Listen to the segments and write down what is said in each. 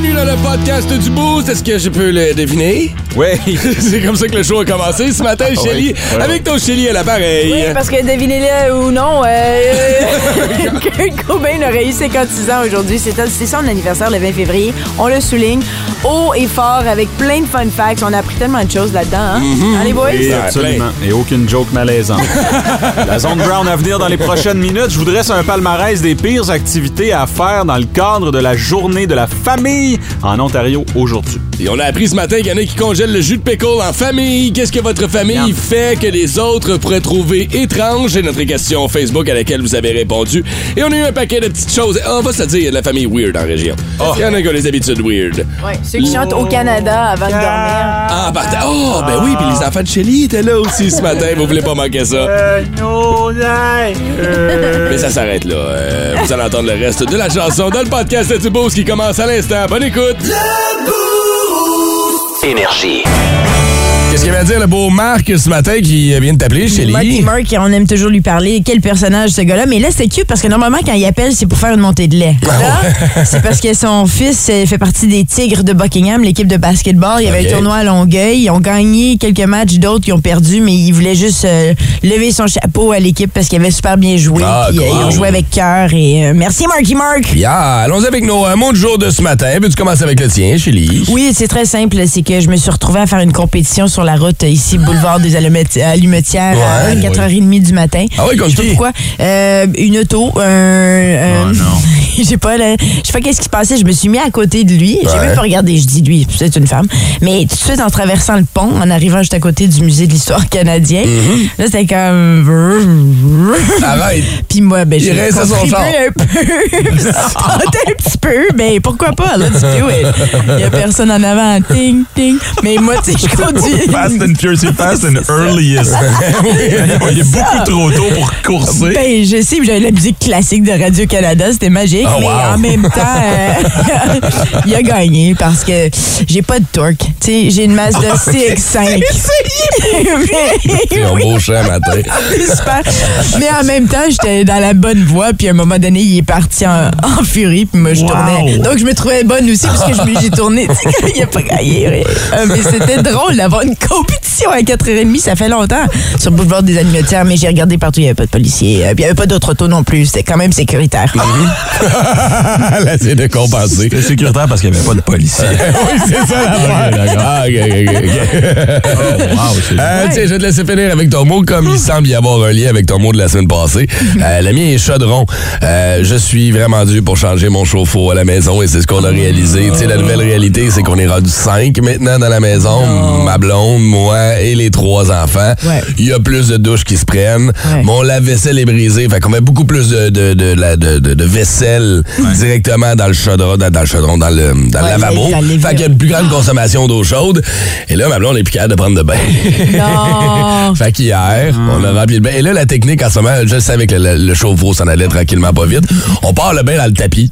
Bienvenue dans le podcast du Boost. Est-ce que je peux le deviner? Oui. C'est comme ça que le show a commencé ce matin, Shelly. Oui. Avec ton Shelly à l'appareil. Oui, parce que devinez-le ou non, euh, Kurt Cobain aurait eu 56 ans aujourd'hui. C'est son anniversaire le 20 février. On le souligne haut et fort avec plein de fun facts. On a appris tellement de choses là-dedans. Hein? Hein, les boys? Oui, absolument. Et aucune joke malaisante. La zone brown à venir dans les prochaines minutes. Je vous dresse un palmarès des pires activités à faire dans le cadre de la journée de la famille en Ontario aujourd'hui. Et on a appris ce matin qu'il y en a qui congèlent le jus de pickle en famille. Qu'est-ce que votre famille fait que les autres pourraient trouver étrange? C'est notre question Facebook à laquelle vous avez répondu. Et on a eu un paquet de petites choses. On va se dire la famille weird en région. Il y en a qui ont des habitudes weird. Ouais, ceux qui chantent au Canada avant de dormir. Ah, partant. Oh, ben oui, puis les enfants de Shelly étaient là aussi ce matin. Vous voulez pas manquer ça. Mais ça s'arrête là. Euh, vous allez entendre le reste de la chanson dans le podcast du Boost qui commence à l'instant. Bonne écoute. Énergie. Qu'est-ce qu'il va dire le beau Marc ce matin qui vient de t'appeler, Shelly? Marky Mark, on aime toujours lui parler. Quel personnage, ce gars-là? Mais là, c'est cute parce que normalement, quand il appelle, c'est pour faire une montée de lait. Là, c'est parce que son fils euh, fait partie des Tigres de Buckingham, l'équipe de basketball. Il y avait un tournoi à Longueuil. Ils ont gagné quelques matchs, d'autres qui ont perdu, mais il voulait juste euh, lever son chapeau à l'équipe parce qu'il avait super bien joué. Ah, Puis, euh, cool. ils ont joué avec cœur. Et euh, merci, Marky Mark. Bien, allons avec nos mots du jour de ce matin. Peux-tu commencer avec le tien, Shelly? Oui, c'est très simple. C'est que je me suis retrouvée à faire une compétition sur la route euh, ici, boulevard des Allumeti- Allumetières, à Ouais. 4h30 du matin. Ah oui, comme Je sais pas pourquoi. Euh, une auto, un... Oh non. J'ai pas, là, je sais pas qu'est-ce qui se passait. Je me suis mis à côté de lui. J'ai Ouais. même pas regardé. Je dis lui, c'est une femme. Mais tout de suite, en traversant le pont, en arrivant juste à côté du musée de l'histoire canadien, Mm-hmm. là, c'était comme... Arrête. Puis moi, ben, j'ai contribué un peu. Un petit peu. Mais pourquoi pas? Là, tu do it. Il y a personne en avant. Ting, ting. Mais moi, tu sais, je conduis. Fast and Furious, c'est Fast and Earliest. Il est beaucoup trop tôt pour courser. Ben, je sais, j'avais la musique classique de Radio-Canada, c'était magique, Oh, mais wow. en même temps, euh, il a gagné parce que j'ai pas de torque. Tu sais, j'ai une Mazda CX-5. C'est un beau matin. Super. Mais en même temps, j'étais dans la bonne voie, puis à un moment donné, il est parti en, en furie, puis moi, je Wow. tournais. Donc, je me trouvais bonne aussi, parce que je me- j'ai tourné. Il a pas gagné. Euh, mais c'était drôle d'avoir une compétition à 4h30, ça fait longtemps, sur le boulevard des Animatières, mais j'ai regardé partout, il n'y avait pas de policiers, euh, puis il n'y avait pas d'autres autos non plus. C'était quand même sécuritaire. Là, c'est de compenser. C'est sécuritaire parce qu'il n'y avait pas de policier. oui, c'est ça la d'accord. Ah, ok, ok, ok, ok. wow, c'est Euh, tiens, je vais te laisser finir avec ton mot, comme il semble y avoir un lien avec ton mot de la semaine passée. Euh, le mien est chaudron. Euh, je suis vraiment dû pour changer mon chauffe-eau à la maison et c'est ce qu'on a réalisé. Tu sais, la nouvelle réalité, c'est qu'on est rendu cinq maintenant dans la maison. Ma blonde, moi et les trois enfants. Ouais. Il y a plus de douches qui se prennent. Ouais. Mon lave-vaisselle est brisé. Fait qu'on met beaucoup plus de, de, de, vaisselle directement dans le chaudron, dans, dans le chaudron, dans le, dans le lavabo. Fait qu'il y a une plus grande consommation d'eau chaude. Et là, ma blonde est plus capable de prendre de bain. Non. Fait qu'hier, on a rempli le bain. Et là, la technique, en ce moment, je savais que le, le chauffe-eau s'en allait tranquillement pas vite. On part le bain dans le tapis.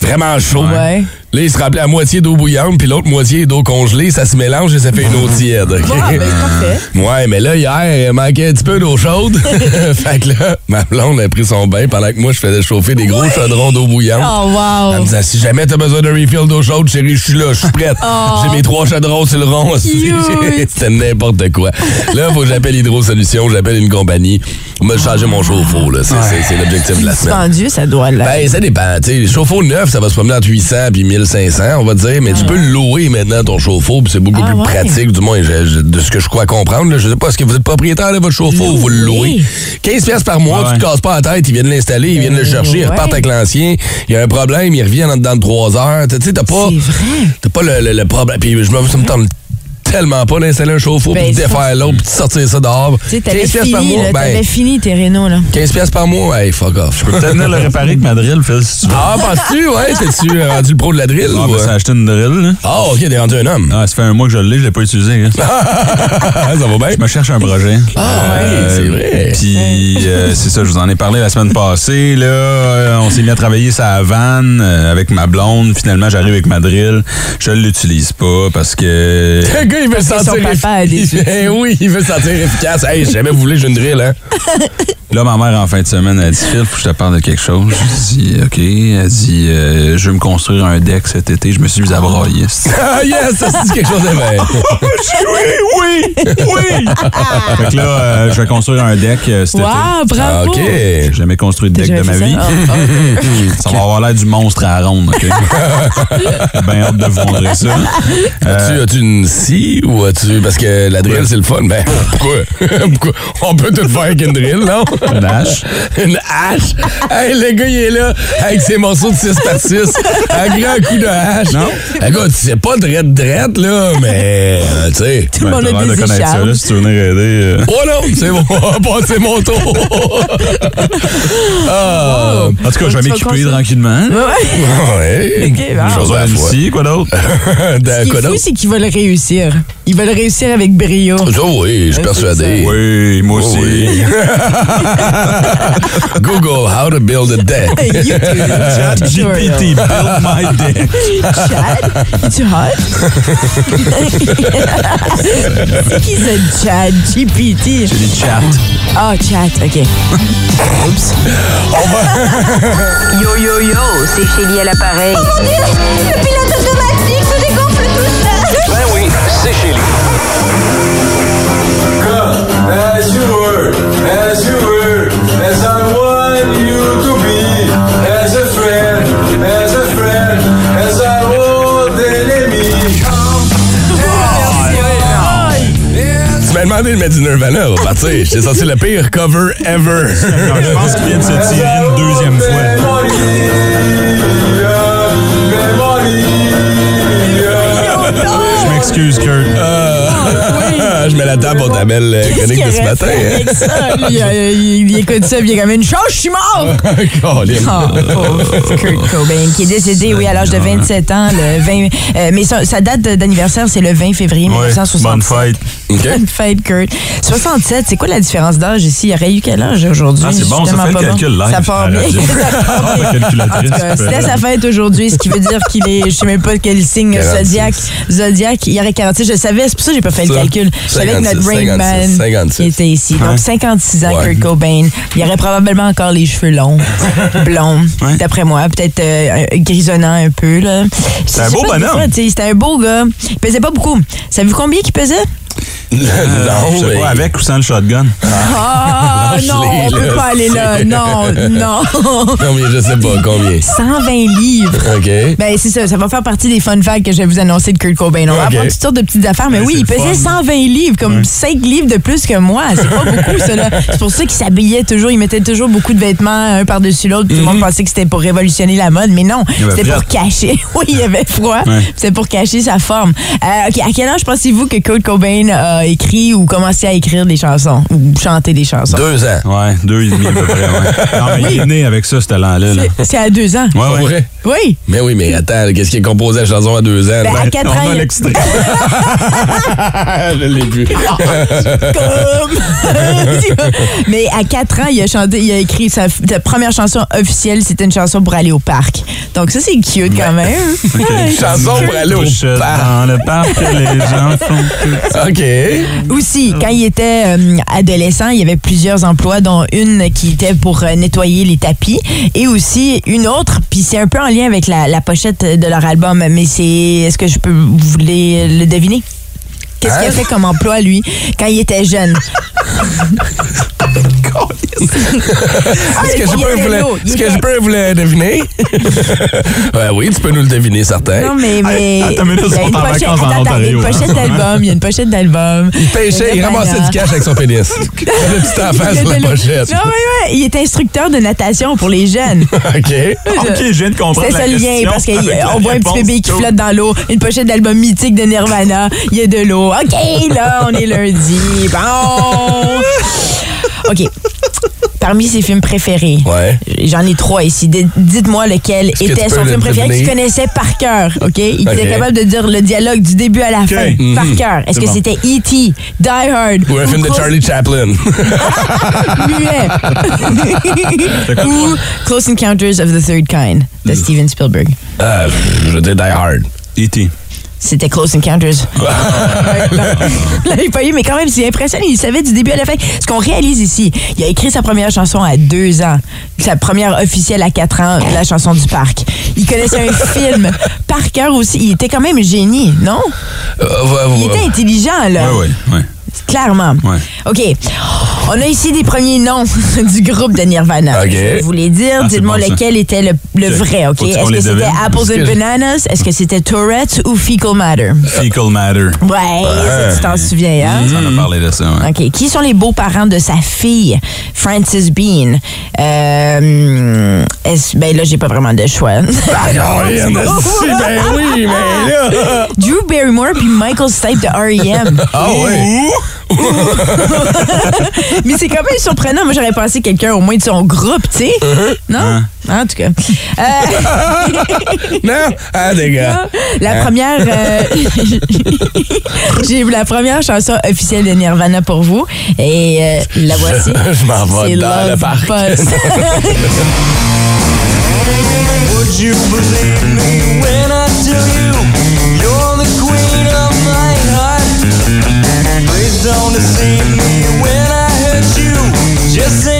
Vraiment chaud. Ouais. Là, il se remplit à moitié d'eau bouillante, puis l'autre moitié d'eau congelée. Ça se mélange et ça fait une eau tiède. Ah, ben, parfait. Ouais, mais là, hier, il manquait un petit peu d'eau chaude. fait que là, ma blonde a pris son bain pendant que moi, je faisais chauffer des gros chaudrons d'eau bouillante. Oh, Elle me wow. disait, si jamais t'as besoin de refill d'eau chaude, chérie, je suis là, je suis prête. J'ai mes trois chaudrons sur le rond. C'était n'importe quoi. Là, faut que j'appelle Hydro Solutions, j'appelle une compagnie. On m'a changé mon chauffe-eau, là. C'est l'objectif de la semaine. Suspendu, ça doit là. Ben, ça dépend. Tu sais, chauffe-eau neuf, ça va se promener entre 800 puis 1500, on va dire. Mais tu peux le louer maintenant, ton chauffe-eau, puis c'est beaucoup Ah, plus ouais. pratique, du moins, je- je- de ce que je crois comprendre. là. Je sais pas, est-ce que vous êtes propriétaire de votre chauffe-eau ou vous le louez? Louer. 15 pièces par mois, Ah tu te casses pas la tête, ils viennent l'installer, ils viennent le chercher, ils repartent avec l'ancien. Il y a un problème, ils reviennent en dedans de 3 heures. Tu sais, t'as pas... T'as pas le, le- le problème. Puis je me, ça me tente tellement pas d'installer un chauffe-eau, Ben, puis défaire l'autre, puis de sortir ça dehors. Tu sais, t'avais 15 pièces par fini, mois, là, ben, fini tes rénaux, là. 15 pièces par mois, hey, fuck off. Je peux peut-être venir le réparer avec ma drill, Phil, si tu veux. Ah, penses-tu, ouais? T'es-tu rendu le pro de la drill? Ah, ou, ben, euh? ça a acheté une drill, là. Ah, ok, t'es rendu un homme. Ah, ça fait un mois que je l'ai, je l'ai pas utilisé. hein. ça va bien? Je me cherche un projet. Ah, ouais, c'est vrai. Puis, euh, c'est ça, je vous en ai parlé la semaine passée. Là, Euh, on s'est mis à travailler sa vanne euh, avec ma blonde. Finalement, j'arrive avec ma drill. Je l'utilise pas parce que. Il veut se sentir efficace. Ben oui, il veut se sentir efficace. Hey, si jamais vous voulez, j'ai une drill, hein? Là, ma mère, en fin de semaine, elle dit Phil, faut que je te parle de quelque chose. Je dis OK. Elle dit euh, Je veux me construire un deck cet été. Je me suis mis à brailler. Ah, yes, ça, c'est quelque chose de vrai. oui, oui, oui. fait que là, euh, je vais construire un deck euh, cet Wow, été. bravo! OK. J'ai jamais construit de deck de ma vie. ça? Ah, Ça va avoir l'air du monstre à la ronde, OK? ben hâte de vous montrer ça. As-tu, as-tu une scie? Ou as-tu? Parce que la drill, c'est le fun. Ben, pourquoi? pourquoi? On peut tout faire avec une drill, non? Une hache. Une hache? Hey, le gars, il est là avec ses morceaux de 6 par 6 un grand coup de hache. Non? Écoute, c'est pas drette drette, là, mais, euh, tu sais. Tout le monde a des connaître ça, là, si tu veux venir aider. euh. Oh non, c'est bon, c'est mon tour. ah, En tout cas, je vais m'équiper tranquillement. Ouais. ouais. Ok, bon. Je vais quoi d'autre? Ce qui quoi est fou, c'est qu'ils veulent réussir. Ils veulent réussir avec brio. Ça, oui, je suis persuadé. Oui, moi Oh, aussi. oui. Google how to build a deck. YouTube. GPT, build my deck. Chad? Tu hot? c'est qui ce Chad? GPT? J'ai des chats. Ah, chat, OK. Oups. Yo yo yo, c'est Chélie à l'appareil. Le pilote automatique c'est chez lui. As you were, as you were, as I want you to be, as a friend, as a friend, as our old enemy. Tu m'as demandé de mettre du Nirvana, on va partir. J'étais censé le pire cover ever. Je pense qu'il vient de se tirer une deuxième fois. Je m'excuse, Kurt. Je mets la table pour ta belle chronique de ce matin. avec ça? Lui, euh, il, il écoute ça, puis il est comme une chose, je suis mort! Oh, Kurt Cobain, qui est décédé, oui, à l'âge de 27 ans, le 20, euh, mais sa, sa date d'anniversaire, c'est le 20 février Ouais, 1967. bonne fête. OK. Bonne fête, Kurt. 67, c'est quoi la différence d'âge ici? Il aurait eu quel âge aujourd'hui? Ah, c'est bon, ça fait le calcul bon. live Ça part bien. Ah, bien. c'était sa fête aujourd'hui, ce qui veut dire qu'il est, je sais même pas quel signe 46. zodiac. Zodiac, il y aurait 46. Je savais, c'est pour ça que j'ai pas fait le calcul. Je savais que notre 56, Rain Man 56. qui était ici. Donc, 56 ans, Ouais. Kurt Cobain. Il aurait probablement encore les cheveux longs, blonds, Ouais. d'après moi. Peut-être euh, grisonnant un peu, là. C'est un beau bonhomme. C'était un beau gars. Il pesait pas beaucoup. Savez-vous combien qu'il pesait? Non, Je sais mais- pas, avec ou sans le shotgun. Ah, Lâche-les, non, on peut pas aller là. Non, non. Combien, je sais pas, combien? 120 livres. OK. Ben, c'est ça, ça va faire partie des fun facts que je vais vous annoncer de Kurt Cobain. On va apprendre toutes sortes de petites affaires, mais Ben, oui, il pesait fun. 120 livres, comme 5 livres de plus que moi. C'est pas beaucoup, ça, là. C'est pour ça qu'il s'habillait toujours, il mettait toujours beaucoup de vêtements un par-dessus l'autre. Tout le monde pensait que c'était pour révolutionner la mode, mais non, c'était pour cacher. Oui, il avait froid. Ouais. C'était pour cacher sa forme. Euh, OK, à quel âge pensez-vous que Kurt Cobain a écrit ou commencé à écrire des chansons ou chanter des chansons? Deux ans. Ouais, deux et demi à peu près. Ouais. Non, mais il est né avec ça, ce talent-là. là. C'est- à deux ans. Ouais, ouais. vrai? Oui. Mais oui, mais attends, qu'est-ce qui est composé la chanson à deux ans? Ben, à là? 4 On ans, a il- l'extrait. je l'ai vu. Comme. Mais à 4 ans, il a chanté, il a écrit sa, sa première chanson officielle, c'était une chanson pour aller au parc. Donc ça, c'est cute quand même. Ouais. Chanson pour aller au parc. Dans le parc, les gens font tout ça. OK. Aussi, quand il était euh, adolescent, il y avait plusieurs emplois, dont une qui était pour euh, nettoyer les tapis et aussi une autre, puis c'est un peu en lien avec la, la pochette de leur album, mais c'est, est-ce que je peux, vous voulez le deviner? Qu'est-ce qu'il a Hein? fait comme emploi, lui, quand il était jeune? Est-ce que, je Il peux vous le- lourd, il est-ce que était- je peux vous le deviner? Ouais, oui, tu peux nous le deviner, certain. Non, mais. attends il y a une en pochette- en il y a une Ontario, pochette hein. d'album. Il y a une pochette d'album. Il pêchait, il ramassait du cash avec son pénis. Il avait le petit enfant sur la pochette. Non, mais ouais, il est instructeur de natation pour les jeunes. OK. OK, je viens de comprendre C'est ça le lien, parce qu'on voit un petit bébé qui flotte dans l'eau, une pochette d'album mythique de Nirvana, il y a de l'eau. OK, là, on est lundi. Bon. OK. Parmi ses films préférés, Ouais. j'en ai trois ici. Dites-moi lequel Est-ce était son film préféré deviner? connaissais par cœur. OK? Il était capable de dire le dialogue du début à la fin par cœur. Est-ce C'est que bon. c'était E.T., Die Hard Ou un film de Charlie Chaplin. muet. ou Close Encounters of the Third Kind de Steven Spielberg? Euh, je veux dire Die Hard. E.T. C'était Close Encounters. Je l'avais pas eu, mais quand même, c'est impressionnant. Il savait du début à la fin. Ce qu'on réalise ici, il a écrit sa première chanson à deux ans, sa première officielle à quatre ans, la chanson du parc. Il connaissait un film par cœur aussi. Il était quand même génie, non? Euh, ouais, Il était intelligent, là. Oui, oui, oui. Clairement. Ouais. OK. On a ici des premiers noms du groupe de Nirvana. Je vais vous les dire. Ah, Dites-moi bon, ça. lequel était le, vrai, OK? Est-ce que c'était? Apples and Bananas? Est-ce que c'était Tourette ou Fecal Matter? Fecal matter. Ouais, ça, tu t'en souviens, hein? On a parlé de ça, ouais. OK. Qui sont les beaux-parents de sa fille, Frances Bean? Euh, ben là, j'ai pas vraiment de choix. Ah, non, si, ben oui, mais là. Drew Barrymore puis Michael Stipe de R.E.M. Ah ouais. Mais c'est quand même surprenant. Moi, j'aurais pensé quelqu'un au moins de son groupe, tu sais. Non? En tout cas. Euh, Non? Ah, des gars. la Hein? première... euh, J'ai la première chanson officielle de Nirvana pour vous. Et euh, la voici. Je m'en vais C'est dans le Love parc. Buzz. Would you believe me when I tell you don't deceive me when I hurt you. Just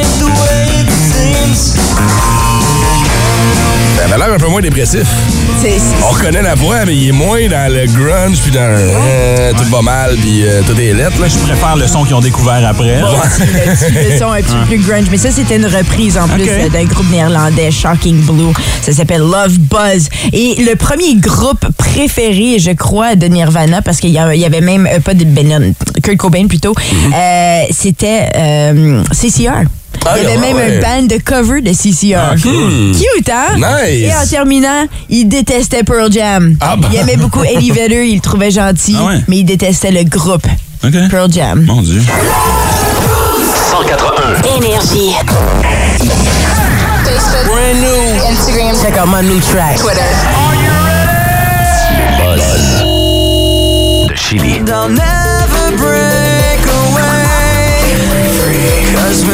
avait l'air un peu moins dépressif. On reconnaît la voix, mais il est moins dans le grunge, puis dans euh, tout va mal, puis euh, tout est lettre. Là. Je préfère le son qu'ils ont découvert après. le son un petit peu plus grunge. Mais ça, c'était une reprise en plus euh, d'un groupe néerlandais, Shocking Blue. Ça s'appelle Love Buzz. Et le premier groupe préféré, je crois, de Nirvana, parce qu'il y, avait même, euh, pas de ben, Kurt Cobain plutôt, euh, c'était euh, CCR. Ah, Il y avait même ouais. un band de cover de CCR. Cute, hein? Nice. Et en terminant, il détestait Pearl Jam. Ah, bah. Il aimait beaucoup Eddie Vedder, il le trouvait gentil, Ah ouais. mais il détestait le groupe. Pearl Jam. Mon Dieu. 181. Énergie. Brand new. Instagram. Check out my new track. Twitter. Buzz. De Chili. They'll never break away. Cause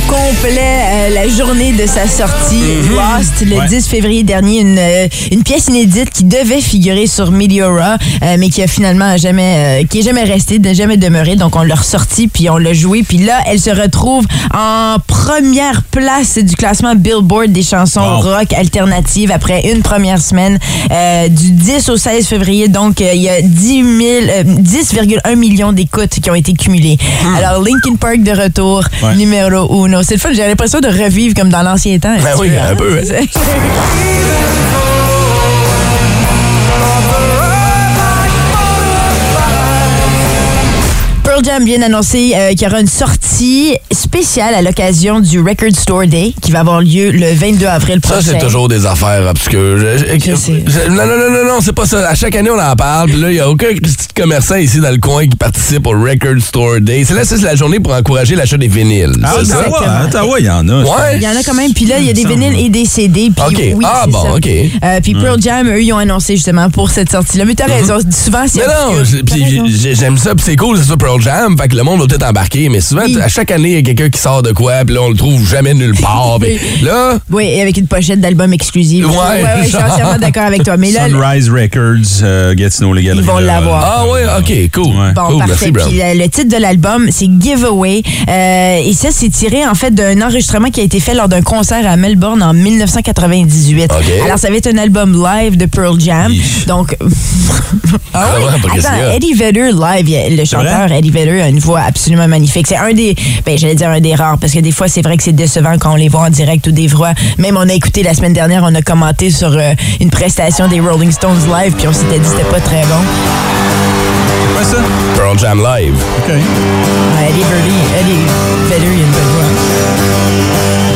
au complet euh, la journée de sa sortie, Lost, le Ouais. 10 février dernier, une, euh, une pièce inédite qui devait figurer sur Meteora, euh, mais qui a finalement jamais, euh, qui est jamais restée, n'a jamais demeuré. Donc on l'a ressorti puis on l'a joué, puis là elle se retrouve en première place du classement Billboard des chansons Wow. rock alternatives après une première semaine du 10 au 16 février. Donc il y a 10 000, euh, 10,1 millions d'écoutes qui ont été cumulées. Alors Linkin Park de retour, Ouais. numéro C'est le fun, j'ai l'impression de revivre comme dans l'ancien temps. Ben oui, un peu, hein. Pearl Jam vient d'annoncer euh, qu'il y aura une sortie spéciale à l'occasion du Record Store Day qui va avoir lieu le 22 avril Ça, prochain. c'est toujours des affaires obscures. Je- je- Je sais. je- non, non, non, non, non, c'est pas ça. À chaque année, on en parle. Puis là, il n'y a aucun petit commerçant ici dans le coin qui participe au Record Store Day. C'est là, ça, c'est la journée pour encourager l'achat des vinyles. Ça? Ottawa, Exactement. à Ottawa, il y en a. Ouais. Il y en a quand même. Puis là, il y a des vinyles ouais. et des CD. Puis OK. oui, Ah, c'est bon, ça. OK. Euh, puis Pearl Jam, eux, ils ont annoncé justement pour cette sortie-là. Mais t'as raison, souvent, c'est Mais non, j'aime ça, puis c'est cool, c'est ça Pearl Jam, fait que le monde va peut-être embarquer, mais souvent, Oui. à chaque année, il y a quelqu'un qui sort de quoi, puis là, on le trouve jamais nulle part. puis là, Oui, et avec une pochette d'album exclusif. Ouais, ouais, je suis entièrement d'accord avec toi. Mais là, Sunrise Records, euh, Gatineau, les galeries. Ils vont l'avoir. ah ouais, ok, cool. Ouais. Bon, cool, parfait. merci. Puis euh, le titre de l'album, c'est Giveaway. Euh, et ça, c'est tiré en fait d'un enregistrement qui a été fait lors d'un concert à Melbourne en 1998. OK. Alors, ça va être un album live de Pearl Jam. Donc, ah Ah oui? ouais, Attends? Eddie Vedder live, le chanteur? Eddie Vedder a une voix absolument magnifique. C'est un des, ben j'allais dire un des rares parce que des fois c'est vrai que c'est décevant quand on les voit en direct ou des voix. Même on a écouté la semaine dernière, on a commenté sur euh, une prestation des Rolling Stones live puis on s'était dit que c'était pas très bon. Quoi ça? Pearl Jam Live. OK. Ouais, Eddie Vedder, Eddie Vedder, il a une belle voix.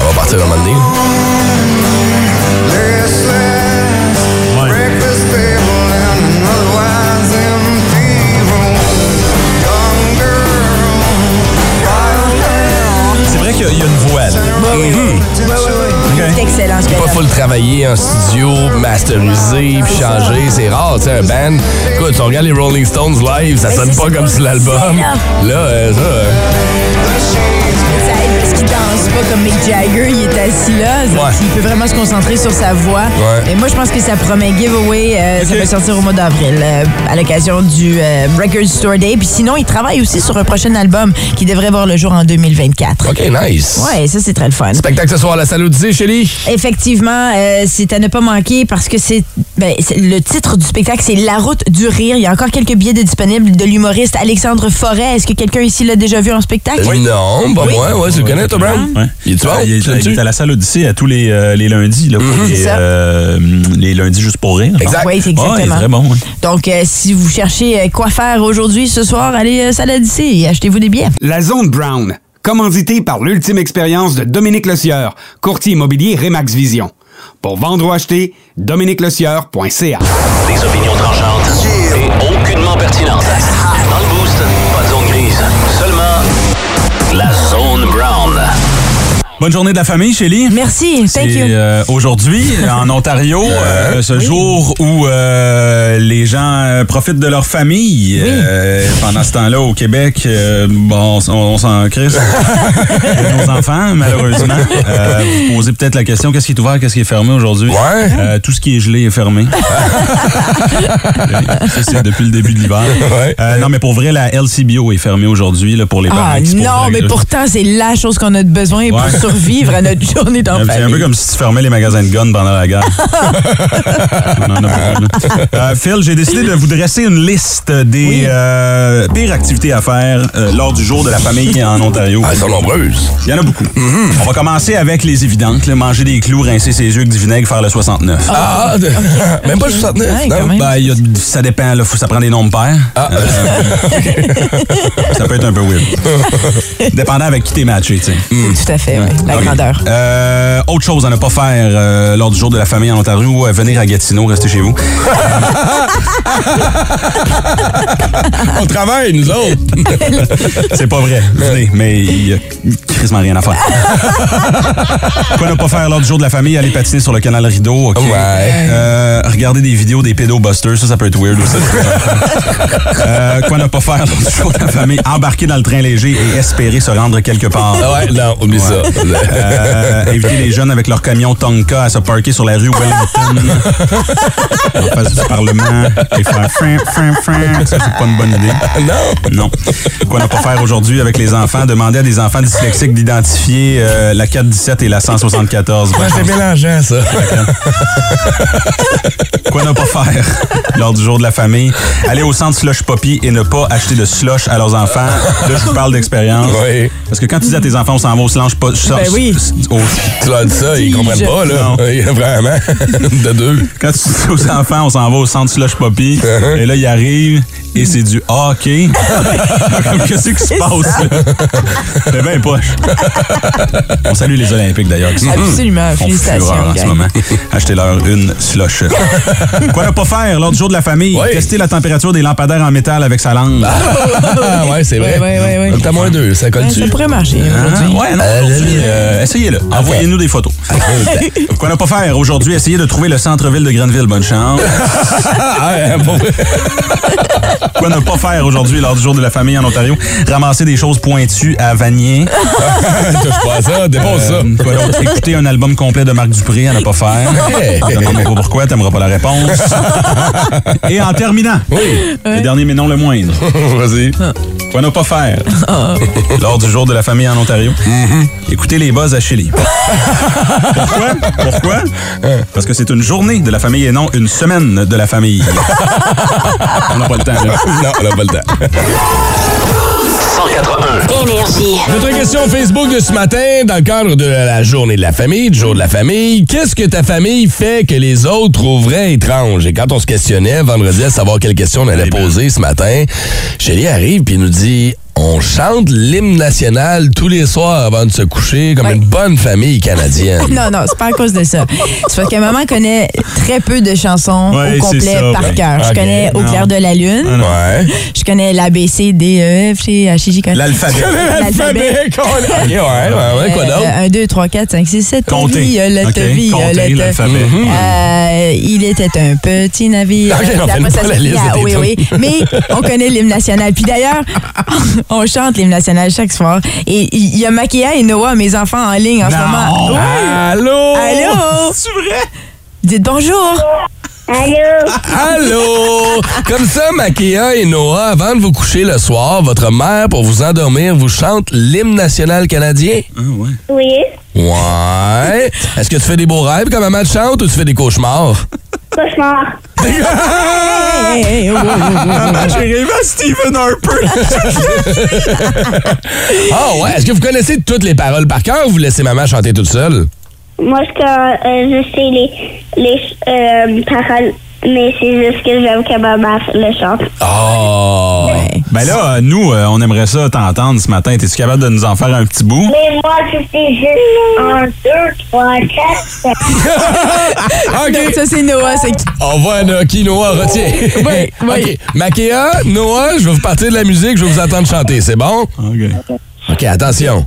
On va partir un moment donné. Excellent ce Pas full travailler en studio, masterisé, puis changer. C'est rare, tu sais, un band. Écoute, si on regarde les Rolling Stones live, ça sonne c'est pas comme sur l'album. c'est là. Euh, ça. Qu'il danse pas comme Mick Jagger, il est assis là. Ouais. Il peut vraiment se concentrer sur sa voix. Ouais. Et moi, je pense que ça promet giveaway. euh, Ça va sortir au mois d'avril euh, à l'occasion du euh, Record Store Day. Puis sinon, il travaille aussi sur un prochain album qui devrait voir le jour en 2024. OK, nice. Ouais, ça, c'est très le fun. Spectacle ce soir à la salle Odyssée, Shelly. Effectivement, euh, c'est à ne pas manquer parce que c'est ben, c'est- le titre du spectacle, c'est La route du rire. Il y a encore quelques billets de disponibles de l'humoriste Alexandre Forêt. Est-ce que quelqu'un ici l'a déjà vu en spectacle? Non, pas Oui. moi. Ouais, tu le connais, toi, Brown? Ouais. Il bon? il, est, Tu l'as-tu? il est à la salle Odyssée à tous les, euh, les lundis, là, pour les, euh, les lundis juste pour rire. Exact. Oui, c'est Ah, exactement. très bon. ouais. Donc, euh, si vous cherchez euh, quoi faire aujourd'hui, ce soir, allez euh, Salle Odyssée et achetez-vous des billets. La Zone Brown, commandité par l'ultime expérience de Dominique Lecieur, courtier immobilier Remax Vision. Pour vendre ou acheter, dominiquelecieur.ca. Des opinions tranchantes et aucunement pertinentes. Dans le boost, pas de zone grise. Seulement la zone brown. Bonne journée de la famille, Shelly. Merci, thank you. euh, aujourd'hui, en Ontario, euh, ce jour où euh, les gens euh, profitent de leur famille. Euh, pendant ce temps-là, au Québec, euh, bon, on, on s'en crisse. de nos enfants, malheureusement. Euh, vous posez peut-être la question, qu'est-ce qui est ouvert, qu'est-ce qui est fermé aujourd'hui? Ouais. Euh, tout ce qui est gelé est fermé. Ça, c'est depuis le début de l'hiver. Ouais. Euh, non, mais pour vrai, la LCBO est fermée aujourd'hui là, pour les parents Ah posent non, mais pourtant, c'est la chose qu'on a de besoin pour. Survivre à notre journée C'est un d'enfant. peu comme si tu fermais les magasins de guns pendant la guerre. Euh, Phil, j'ai décidé de vous dresser une liste des euh, pires activités à faire euh, lors du jour de la famille en Ontario. Ah, elles sont nombreuses. Il y en a beaucoup. On va commencer avec les évidentes. là, manger des clous, rincer ses yeux avec du vinaigre, faire le 69. Ah, de- même pas 69. Ouais, non? quand même. Ben, il y a- ça dépend, là, faut, ça prend des nombres pairs. Ah, Ça peut être un peu weird. Dépendant avec qui t'es matché, tu sais. Tout à fait, oui. La grandeur. Euh, autre chose à ne pas faire euh, lors du jour de la famille en Ontario, euh, venir à Gatineau, rester chez vous. on travaille, nous autres. C'est pas vrai. Venez, mais il y a quasiment rien à faire. Quoi ne pas faire lors du jour de la famille? Aller patiner sur le canal Rideau, OK? Ouais. Euh, regarder des vidéos des pédobusters, ça, ça peut être weird aussi. Euh, quoi ne pas faire lors du jour de la famille? Embarquer dans le train léger et espérer se rendre quelque part. Ouais, non, oublie ça. Euh, inviter les jeunes avec leur camion Tonka à se parker sur la rue Wellington en face du Parlement et faire fin, fin, fin. Ça, c'est pas une bonne idée. non. Non. Quoi ne pas faire aujourd'hui avec les enfants? Demander à des enfants dyslexiques d'identifier euh, la 417 et la 174. Bonne Ah, c'est mélangeant, ça. Quoi ne pas faire lors du jour de la famille? Aller au centre Slush Poppy et ne pas acheter de slush à leurs enfants. Là, je vous parle d'expérience. Oui. Parce que quand tu dis à tes enfants, on s'en va au slush Ben oui. Tu leur dis ça, ils comprennent pas, là. Vraiment. De deux. Quand tu dis aux enfants, on s'en va au centre Slush Poppy, Uh-huh. et là, ils arrivent, et c'est du hockey. Comme qu'est-ce qui se passe? C'est bien poche. On salue les Olympiques, d'ailleurs. qui sont- Absolument. Félicitations, fureur en ce moment. Achetez-leur une slush. Quoi ne pas faire lors du jour de la famille? Oui. Tester la température des lampadaires en métal avec sa langue. Ah, ouais, c'est vrai. Ouais, ouais, ouais, ouais. T'as moins deux, ça colle-tu? ça pourrait marcher Ah, aujourd'hui. ouais, non, aujourd'hui, euh, essayez-le. Envoyez-nous des photos. Quoi ne pas faire aujourd'hui? Essayez de trouver le centre-ville de Grenville. Bonne chance. Ah, ouais, vrai. Quoi ne pas faire aujourd'hui lors du jour de la famille en Ontario? Ramasser des choses pointues à Vanier? Touche pas à ça, dépose ça. Euh, quoi d'autre? Écouter un album complet de Marc Dupré à ne pas faire. Je pourquoi, t'aimeras pas la réponse. Et en terminant, le dernier mais non le moindre. Vas-y. Quoi ne pas faire lors du jour de la famille en Ontario? Écouter les buzz à Chili. Pourquoi? Pourquoi? Parce que c'est une journée de la famille et non une semaine de la famille. On n'a pas le temps, là. Non, on n'a pas le temps. 181. Énergie. Notre question Facebook de ce matin, dans le cadre de la journée de la famille, du jour de la famille, qu'est-ce que ta famille fait que les autres trouveraient étrange? Et quand on se questionnait vendredi à savoir quelle question on allait poser ce matin, Chélie arrive puis nous dit on chante l'hymne national tous les soirs avant de se coucher comme Ouais. une bonne famille canadienne. Non, non, c'est pas à cause de ça. C'est parce que maman connaît très peu de chansons Ouais, au complet ça, par ouais. cœur. Je connais Au clair de la lune. Ouais. Je connais l'ABC, D, E, F, G, H, I, J, K. L'alphabet. L'alphabet. Ok, ouais, ouais, ouais, quoi d'autre? 1, 2, 3, 4, 5, 6, 7, Compter. violette, Ok, violette. compter l'alphabet. Euh, il était un petit navire. Ok, on fait pas ça la liste Ah, Oui, oui. Mais on connaît l'hymne national. Puis d'ailleurs, on chante l'hymne national chaque soir. Et il y a Makia et Noah, mes enfants, en ligne en ce moment. Oui. Allô? Allô? C'est vrai? Dites bonjour. Allô? Allô? Comme ça, Makéa et Noah, avant de vous coucher le soir, votre mère, pour vous endormir, vous chante l'hymne national canadien? Ah, ouais. Oui? Ouais. Est-ce que tu fais des beaux rêves quand maman te chante ou tu fais des cauchemars? Cauchemar. Hey, hey, oh, oh. J'ai rêvé à Stephen Harper. Ah ouais. Est-ce que vous connaissez toutes les paroles par cœur ou vous laissez maman chanter toute seule? Moi, je, euh, je sais les, les euh, paroles, mais c'est juste que j'aime que ma mère le chante. Oh! ben là, euh, nous, euh, on aimerait ça t'entendre ce matin. Es-tu capable de nous en faire un petit bout? Mais moi, je sais juste un, deux, trois, quatre. OK. Ça, c'est Noah. C'est qui? On voit un qui Noah retient. Oui, oui. OK. Makéa, Noah, je vais vous partir de la musique, je vais vous entendre chanter. C'est bon? OK. OK, attention.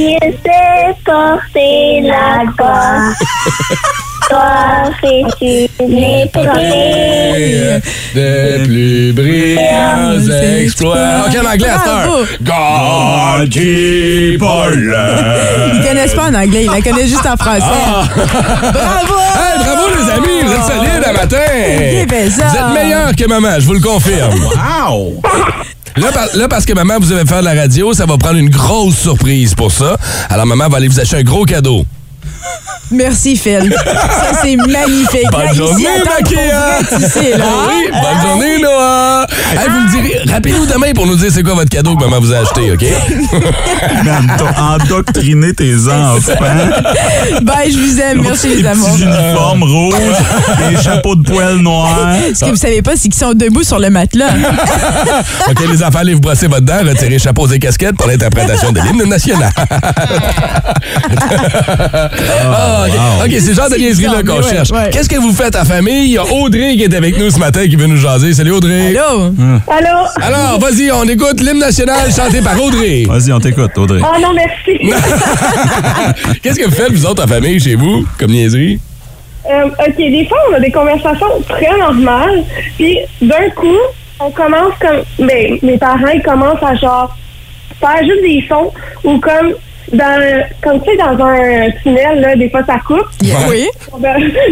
Il sait porter la croix. Toi, fais-tu l'épée. Des plus brillants exploits. OK, en anglais, our land. Ils connaissent pas en anglais, ils la connaissent juste en français. Bravo! Hey, bravo, les amis, vous êtes solides à matin. Vous êtes meilleurs que maman, je vous le confirme. Wow! Là, par- là, parce que maman, vous avez faire de la radio, ça va prendre une grosse surprise pour ça. Alors, maman va aller vous acheter un gros cadeau. Merci, Phil. Ça, c'est magnifique. Bonne Là, journée, tu sais, là. Ah oui, bonne journée, Noah! Hey, vous me direz, rappelez-nous demain pour nous dire c'est quoi votre cadeau que maman vous a acheté, OK? Endoctriné tes enfants. Bye, je vous aime. Merci, les Des amours. petits uniformes rouges, des chapeaux de poils noirs. Ce que vous savez pas, c'est qu'ils sont debout sur le matelas. OK, les enfants, allez vous brosser votre dent, retirez chapeaux et casquettes pour l'interprétation de l'hymne national. Ah, OK, OK, c'est le genre de niaiserie-là qu'on Ouais, cherche. ouais. Qu'est-ce que vous faites à famille? Il y a Audrey qui est avec nous ce matin qui veut nous jaser. Salut, Audrey. Allô? Allô? Alors, vas-y, on écoute l'hymne national chanté par Audrey. Vas-y, on t'écoute, Audrey. Oh non, merci. Qu'est-ce que vous faites, vous autres, en famille, chez vous, comme niaiserie? Euh, OK, des fois, on a des conversations très normales, puis d'un coup, on commence comme... Ben, mes parents, ils commencent à genre faire juste des sons ou comme dans comme tu sais dans un tunnel là des fois ça coupe Oui.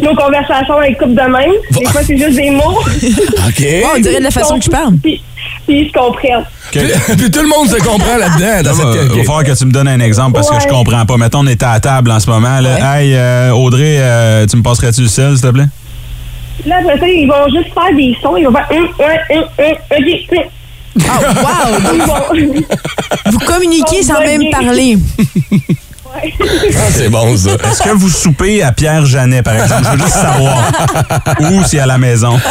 nos conversations elles coupent de même des fois c'est juste des mots OK. Bon, on dirait de la façon que je parle. puis, puis ils se comprennent Puis, puis tout le monde se comprend là-dedans. Dans Là, cette... va, falloir que tu me donnes un exemple parce que je comprends pas. Mettons, on est à la table en ce moment. Là. Hey, euh, Audrey, euh, tu me passerais-tu le sel, s'il te plaît? là après ça ils vont juste faire des sons ils vont faire hum, ouais, hum, hum, ok Oh, wow! Vous communiquez sans même parler. Ah, c'est bon, ça. Est-ce que vous soupez à Pierre Janet, par exemple? Je veux juste savoir. Ou si à la maison.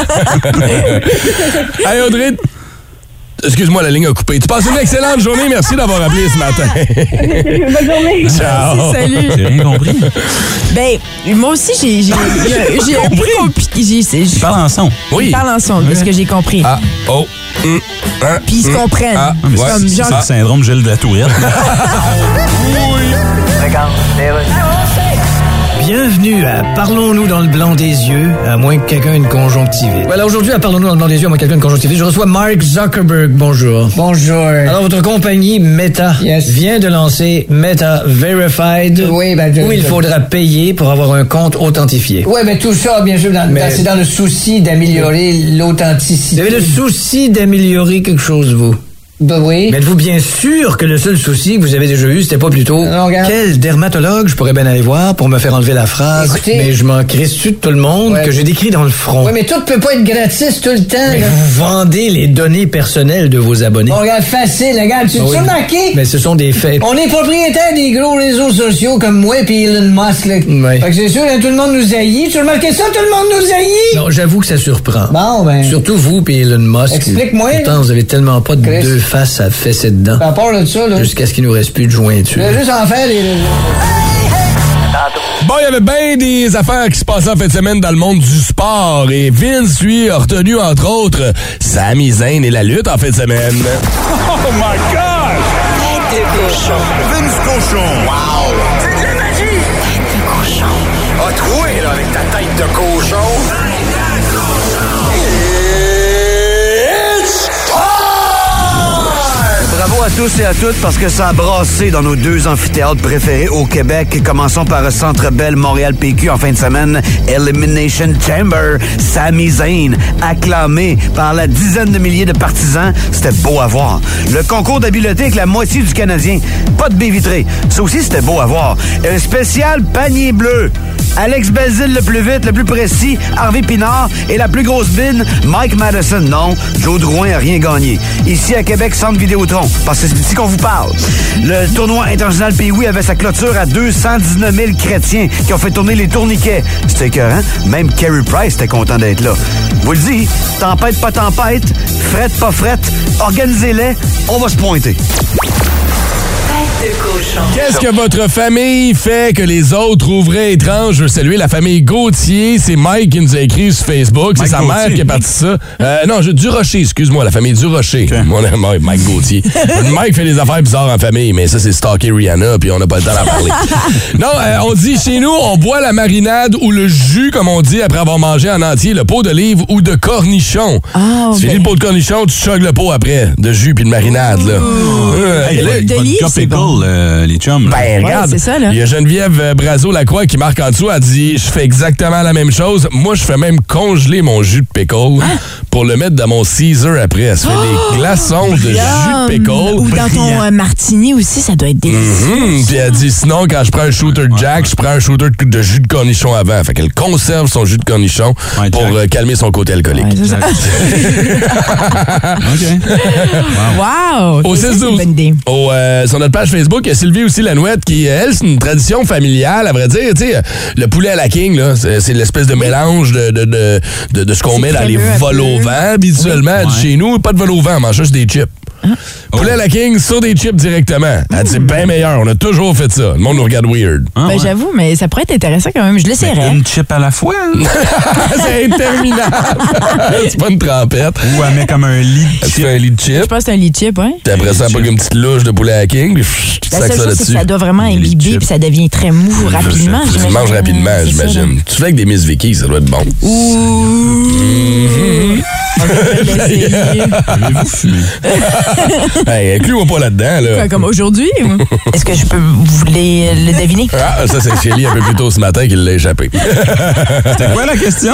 Hey, Audrey. Excuse-moi, la ligne a coupé. Tu passes une excellente journée. Merci d'avoir appelé ce matin. bonne journée Ciao. Salut. J'ai rien compris. Ben, moi aussi, j'ai j'ai-. J'ai- c'est- Je Parle en son. Oui. parle ensemble de ce que j'ai compris. Ah, oh, hein, Puis ils se hum. comprennent. Ah, Ah, mais ouais. Comme c'est genre- c'est le syndrome Gilles de la Tourette. là. Bienvenue à Parlons-nous dans le blanc des yeux, à moins que quelqu'un ait une conjonctivite. Voilà, aujourd'hui, à Parlons-nous dans le blanc des yeux, à moins que quelqu'un ait une conjonctivite, je reçois Mark Zuckerberg. Bonjour. Bonjour. Alors, votre compagnie Meta Yes. vient de lancer Meta Verified, Oui, ben, je- où il je- faudra payer pour avoir un compte authentifié. Ouais, mais tout ça, bien sûr, dans- Mais- dans- c'est dans le souci d'améliorer Vous l'authenticité. avez le souci d'améliorer quelque chose, vous? Ben oui. Mais êtes-vous bien sûr que le seul souci que vous avez déjà eu, c'était pas plutôt Non, quel dermatologue je pourrais bien aller voir pour me faire enlever la phrase Écoutez- mais je m'en crisse de tout le monde Ouais. que j'ai décrit dans le front. Ouais, mais tout peut pas être gratis tout le temps. Mais là. vous vendez les données personnelles de vos abonnés. Bon, regarde, facile, regarde. Tu Ah oui. remarqué? Mais ce sont des faits. On est propriétaire des gros réseaux sociaux comme moi et Elon Musk. Là. Fait que c'est sûr, hein, tout le monde nous haït. Tu as remarqué ça? Tout le monde nous haït? Non, j'avoue que ça surprend. Bon, ben. Surtout vous puis Elon Musk. Explique-moi. Pourtant, vous avez tellement pas de deux faces à fesser dedans. À part de ça, là. Jusqu'à ce qu'il nous reste plus de jointure. Je juste en faire les. Bon, il y avait bien des affaires qui se passaient en fin de semaine dans le monde du sport. Et Vince, lui, a retenu, entre autres, Sami Zayn et la lutte en fin de semaine. Oh my God! Tête de cochon. Vince cochon. Wow! C'est de la magie! Tête de cochon. A troué, là, avec ta tête de cochon. À tous et à toutes parce que ça a brassé dans nos deux amphithéâtres préférés au Québec. Commençons par le Centre Bell Montréal PQ en fin de semaine. Elimination Chamber, Sami Zayn, acclamé par la dizaine de milliers de partisans. C'était beau à voir. Le concours d'habileté avec la moitié du Canadien. Pas de baie vitrée. Ça aussi, c'était beau à voir. Un spécial panier bleu. Alex Belzil le plus vite, le plus précis, Harvey Pinard et la plus grosse bine, Mike Madison. Non, Joe Drouin a rien gagné. Ici à Québec, Centre Vidéotron, parce c'est ici qu'on vous parle. Le tournoi international Pee-Wee avait sa clôture à 219 000 chrétiens qui ont fait tourner les tourniquets. C'était écœurant. Même Carey Price était content d'être là. Vous le dis, tempête pas tempête, frette pas frette, organisez-les, on va se pointer. Qu'est-ce que votre famille fait que les autres trouveraient étrange? Je veux saluer la famille Gauthier. C'est Mike qui nous a écrit sur Facebook. C'est Mike sa mère qui a parti ça. Euh, non, je, du Rocher, excuse-moi, la famille du Rocher. Mon Mike, Mike Gauthier. Mike fait des affaires bizarres en famille, mais ça, c'est stalker Rihanna, puis on n'a pas le temps d'en parler. non, euh, on dit chez nous, on boit la marinade ou le jus, comme on dit, après avoir mangé en entier le pot d'olive ou de cornichon. Ah, Tu finis le pot de cornichon, tu choques le pot après, de jus puis de marinade. Là. Euh, Hey. Euh, les chums. là. ben, regarde, c'est ça, là. il y a Geneviève euh, Brazo-Lacroix qui marque en dessous, elle dit « Je fais exactement la même chose. Moi, je fais même congeler mon jus de pickle pour le mettre dans mon Caesar après. Elle se fait des glaçons de jus de pickle. Ou dans ton euh, martini aussi, ça doit être délicieux. Mhm. Puis elle dit sinon, quand je prends un shooter de Jack, je prends un shooter de, de jus de cornichon avant. Fait qu'elle conserve son jus de cornichon Ouais, pour euh, calmer son côté alcoolique. Ouais, ça. OK. wow! Au Ça, 6 c'est une bonne idée. Au, euh, sur notre page Facebook, il y a Sylvie aussi Lanouette qui, elle, c'est une tradition familiale, à vrai dire. Tu sais, le poulet à la king, là, c'est l'espèce de mélange de, de, de, de, de ce qu'on met dans les vols au. Vent. Habituellement, Ouais. chez nous, pas de vol au vent, on mange juste des chips. Poulet à la king sur des chips directement. Elle dit, c'est bien meilleur. On a toujours fait ça. Le monde nous regarde weird. Ah, Ben, ouais. J'avoue, mais ça pourrait être intéressant quand même. Je l'essaierais. Une chip à la fois. hein? c'est interminable. c'est pas une trempette. Ou elle met comme un lit de Tu chip. fais un lit de Je chips. pense que c'est un lit de chip, ouais. Puis après ça, elle pogne une petite louche de poulet à la king. Puis pff, tu La sacs seule ça chose, c'est que là-dessus. ça doit vraiment imbiber puis ça devient très mou rapidement. Tu j'imagine. manges rapidement, C'est ça, j'imagine. Tu fais avec des Miss Vicky, ça doit être bon. Ouh! On va l'essayer. Avez-vous fumé? hey, inclus-moi pas là-dedans, là. Quoi, Comme aujourd'hui? ou? Est-ce que je peux vous les, le deviner? Ah, ça, c'est Shelly un peu plus tôt ce matin qu'il l'a échappé. C'était quoi la question?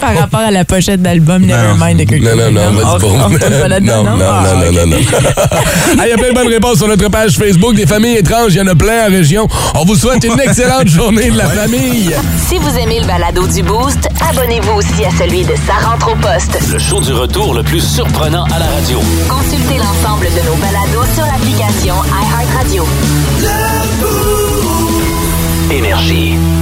Par rapport à la pochette d'album Nevermind de Kurt Non, non, non, On- pas. on retourne pas là-dedans, Non, non, Ah, non, non, ok. non, non. Ah, Il y a plein de bonnes réponses sur notre page Facebook des familles étranges. Il y en a plein en région. On vous souhaite une excellente journée de la famille. Si vous aimez le balado du Boost, abonnez-vous aussi à celui de Sa rentre au poste. Le show du retour le plus surprenant à la radio. Consultez l'ensemble de nos balados sur l'application iHeartRadio. Énergie.